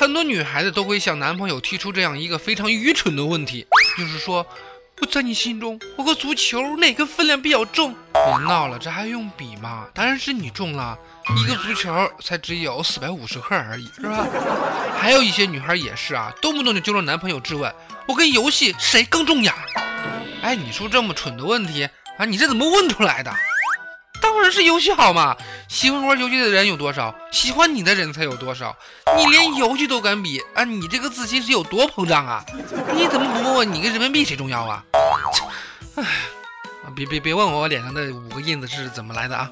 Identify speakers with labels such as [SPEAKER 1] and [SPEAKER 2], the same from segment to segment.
[SPEAKER 1] 很多女孩子都会向男朋友提出这样一个非常愚蠢的问题，就是说，我在你心中，我和足球哪个分量比较重？别闹了，这还用比吗？当然是你重了，一个足球才只有四百五十克而已，是吧？还有一些女孩也是啊，动不动就揪着男朋友质问，我跟游戏谁更重要？哎，你说这么蠢的问题啊，你这怎么问出来的？当然是游戏好嘛！喜欢玩游戏的人有多少？喜欢你的人才有多少？你连游戏都敢比啊！你这个自信是有多膨胀啊？你怎么不问问你跟人民币谁重要啊？哎，别别别问我我脸上的五个印子是怎么来的啊！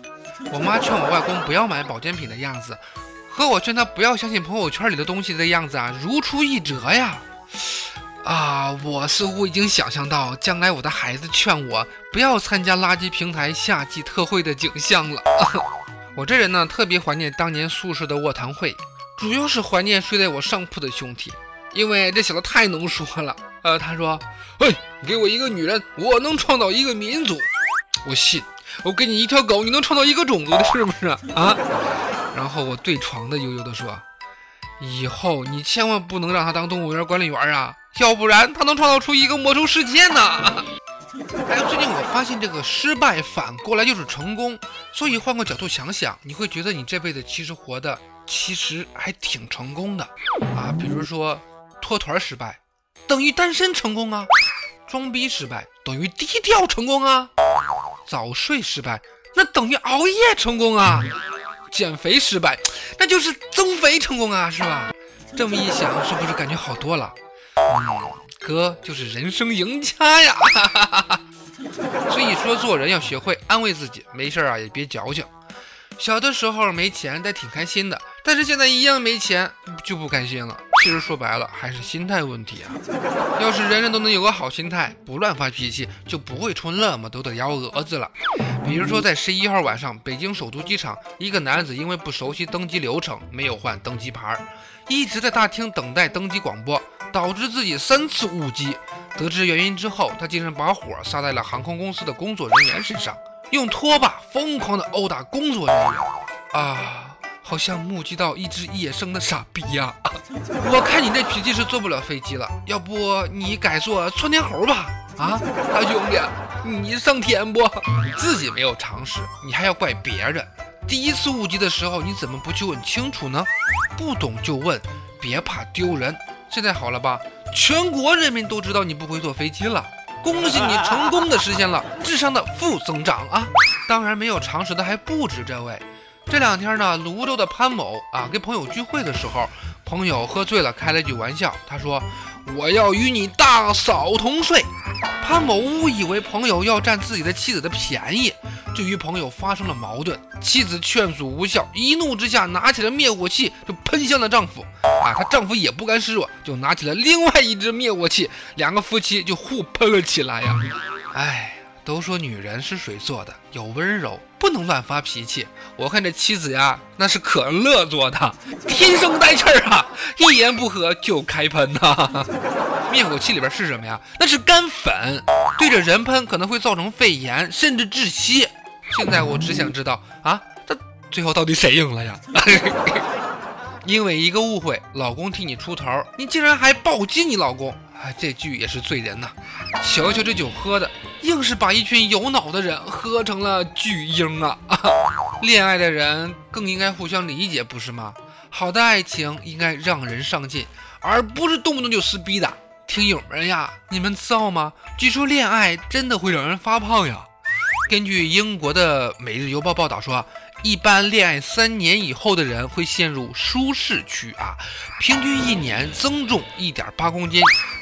[SPEAKER 1] 我妈劝我外公不要买保健品的样子，和我劝他不要相信朋友圈里的东西的样子啊，如出一辙呀！啊，我似乎已经想象到将来我的孩子劝我不要参加垃圾平台夏季特惠的景象了。我这人呢，特别怀念当年宿舍的卧谈会，主要是怀念睡在我上铺的兄弟，因为这小子太能说了。呃，他说：“嘿，给我一个女人，我能创造一个民族。”我信。我给你一条狗，你能创造一个种族的，是不是 啊？然后我对床的悠悠的说：“以后你千万不能让他当动物园管理员啊。”要不然他能创造出一个魔兽世界呢？还有最近我发现这个失败反过来就是成功，所以换个角度想想，你会觉得你这辈子其实活的其实还挺成功的啊。比如说脱团失败等于单身成功啊，装逼失败等于低调成功啊，早睡失败那等于熬夜成功啊，减肥失败那就是增肥成功啊，是吧？这么一想，是不是感觉好多了？嗯，哥就是人生赢家呀，所以说做人要学会安慰自己，没事啊也别矫情。小的时候没钱，但挺开心的，但是现在一样没钱就不开心了。其实说白了还是心态问题啊。要是人人都能有个好心态，不乱发脾气，就不会出那么多的幺蛾子了。比如说在十一号晚上，北京首都机场，一个男子因为不熟悉登机流程，没有换登机牌，一直在大厅等待登机广播。导致自己三次误机，得知原因之后，他竟然把火撒在了航空公司的工作人员身上，用拖把疯狂的殴打工作人员。啊，好像目击到一只野生的傻逼呀！我看你这脾气是坐不了飞机了，要不你改做窜天猴吧？啊，大兄弟，你上天不？你自己没有常识，你还要怪别人。第一次误机的时候，你怎么不去问清楚呢？不懂就问，别怕丢人。现在好了吧？全国人民都知道你不会坐飞机了，恭喜你成功的实现了 智商的负增长啊！当然没有常识的还不止这位。这两天呢，泸州的潘某啊，跟朋友聚会的时候，朋友喝醉了，开了句玩笑，他说：“我要与你大嫂同睡。”潘某误以为朋友要占自己的妻子的便宜，就与朋友发生了矛盾。妻子劝阻无效，一怒之下拿起了灭火器就喷向了丈夫。啊，她丈夫也不甘示弱，就拿起了另外一只灭火器，两个夫妻就互喷了起来呀。哎。都说女人是水做的，有温柔，不能乱发脾气。我看这妻子呀，那是可乐做的，天生带气儿啊，一言不合就开喷呐。灭火器里边是什么呀？那是干粉，对着人喷可能会造成肺炎，甚至窒息。现在我只想知道啊，这最后到底谁赢了呀？因为一个误会，老公替你出头，你竟然还暴击你老公。哎，这句也是醉人呐！瞧瞧这酒喝的，硬是把一群有脑的人喝成了巨婴啊！恋爱的人更应该互相理解，不是吗？好的爱情应该让人上进，而不是动不动就撕逼的。听友们呀，你们知道吗？据说恋爱真的会让人发胖呀。根据英国的《每日邮报》报道说，一般恋爱三年以后的人会陷入舒适区啊，平均一年增重一点八公斤，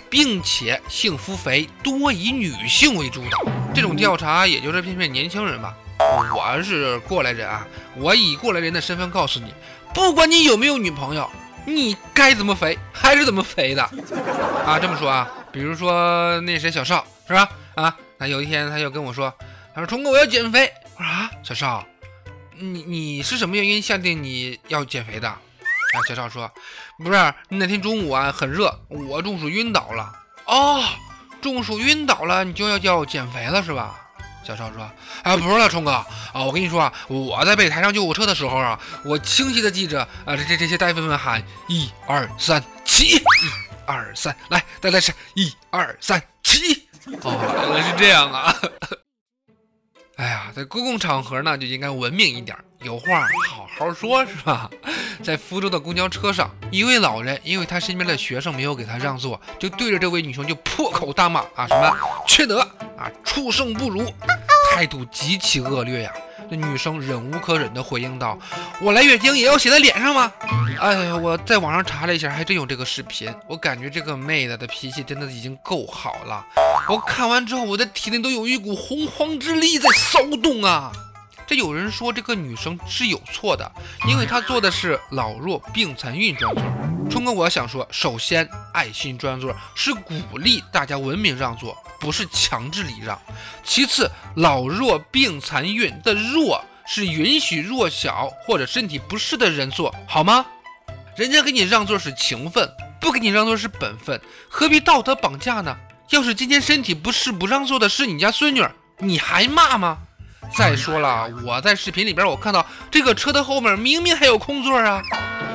[SPEAKER 1] 并且幸福肥多以女性为主导。这种调查也就是骗骗年轻人吧。我是过来人啊，我以过来人的身份告诉你，不管你有没有女朋友。你该怎么肥还是怎么肥的啊？这么说啊，比如说那谁小邵是吧？啊，他有一天他就跟我说，他说冲哥我要减肥。我说啊，小邵，你你是什么原因下定你要减肥的？啊，小邵说，不是那天中午啊很热，我中暑晕倒了。哦，中暑晕倒了，你就要叫减肥了是吧？小邵说：“啊，不是了，冲哥啊，我跟你说啊，我在被抬上救护车的时候啊，我清晰的记着啊，这这这些大夫们喊一二三起，一二三，来，再来是一二三起。哦，原来是这样啊。哎呀，在公共场合呢就应该文明一点，有话好好说，是吧？在福州的公交车上，一位老人因为他身边的学生没有给他让座，就对着这位女生就破口大骂啊，什么缺德啊，畜生不如。态度极其恶劣呀！这女生忍无可忍地回应道：“我来月经也要写在脸上吗？”哎呀，我在网上查了一下，还真有这个视频。我感觉这个妹子的脾气真的已经够好了。我看完之后，我的体内都有一股洪荒之力在骚动啊！这有人说这个女生是有错的，因为她做的是老弱病残孕专座。冲哥，我想说，首先，爱心专座是鼓励大家文明让座。不是强制礼让。其次，老弱病残孕的弱是允许弱小或者身体不适的人坐，好吗？人家给你让座是情分，不给你让座是本分，何必道德绑架呢？要是今天身体不适不让座的是你家孙女，你还骂吗？再说了，我在视频里边我看到这个车的后面明明还有空座啊！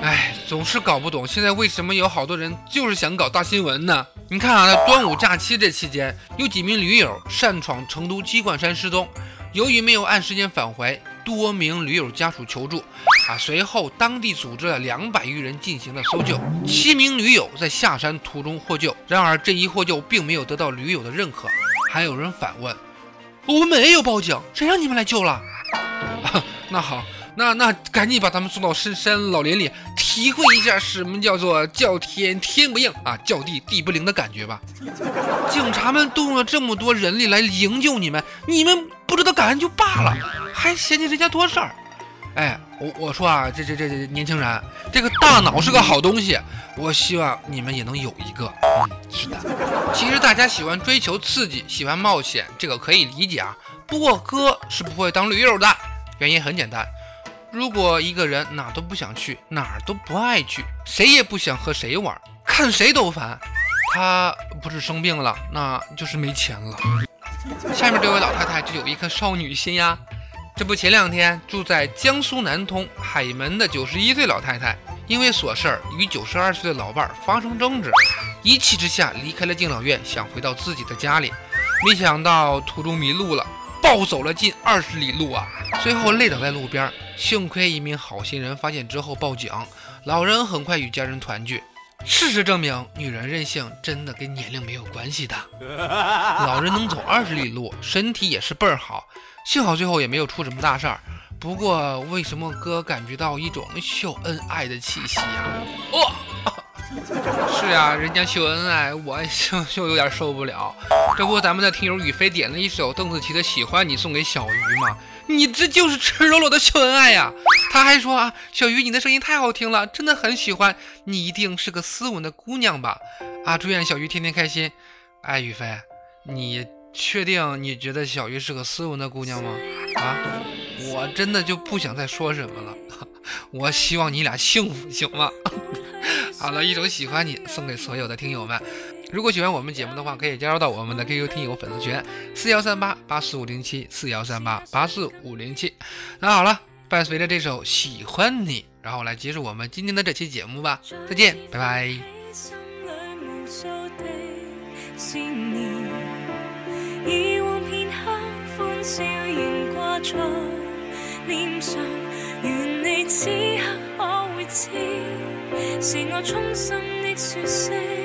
[SPEAKER 1] 哎，总是搞不懂现在为什么有好多人就是想搞大新闻呢？你看啊，在端午假期这期间，有几名驴友擅闯成都鸡冠山失踪，由于没有按时间返回，多名驴友家属求助。啊，随后当地组织了两百余人进行了搜救，七名驴友在下山途中获救。然而这一获救并没有得到驴友的认可，还有人反问：“我们没有报警，谁让你们来救了？”啊那好。那那赶紧把他们送到深山老林里，体会一下什么叫做叫天天不应啊，叫地地不灵的感觉吧。警察们动用了这么多人力来营救你们，你们不知道感恩就罢了，还嫌弃人家多事儿。哎，我我说啊，这这这这年轻人，这个大脑是个好东西，我希望你们也能有一个。嗯，是的。其实大家喜欢追求刺激，喜欢冒险，这个可以理解啊。不过哥是不会当驴友的，原因很简单。如果一个人哪都不想去，哪儿都不爱去，谁也不想和谁玩，看谁都烦，他不是生病了，那就是没钱了。下面这位老太太就有一颗少女心呀。这不，前两天住在江苏南通海门的九十一岁老太太，因为琐事儿与九十二岁的老伴儿发生争执，一气之下离开了敬老院，想回到自己的家里，没想到途中迷路了。暴走了近二十里路啊，最后累倒在路边。幸亏一名好心人发现之后报警，老人很快与家人团聚。事实证明，女人任性真的跟年龄没有关系的。老人能走二十里路，身体也是倍儿好。幸好最后也没有出什么大事儿。不过，为什么哥感觉到一种秀恩爱的气息呀？哦。是呀，人家秀恩爱，我就就有点受不了。这不，咱们的听友雨飞点了一首邓紫棋的《喜欢你》送给小鱼吗？你这就是赤裸裸的秀恩爱呀！他还说啊，小鱼，你的声音太好听了，真的很喜欢。你一定是个斯文的姑娘吧？啊，祝愿小鱼天天开心。哎，雨飞，你确定你觉得小鱼是个斯文的姑娘吗？啊，我真的就不想再说什么了。我希望你俩幸福，行吗？好了，一首喜欢你送给所有的听友们。如果喜欢我们节目的话，可以加入到我们的 QQ 听友粉丝群四幺三八八四五零七四幺三八八四五零七。那好了，伴随着这首喜欢你，然后来结束我们今天的这期节目吧。再见，拜拜。
[SPEAKER 2] 以往片刻欢笑仍挂在脸上愿你此刻可会知
[SPEAKER 1] 是我衷心的说声。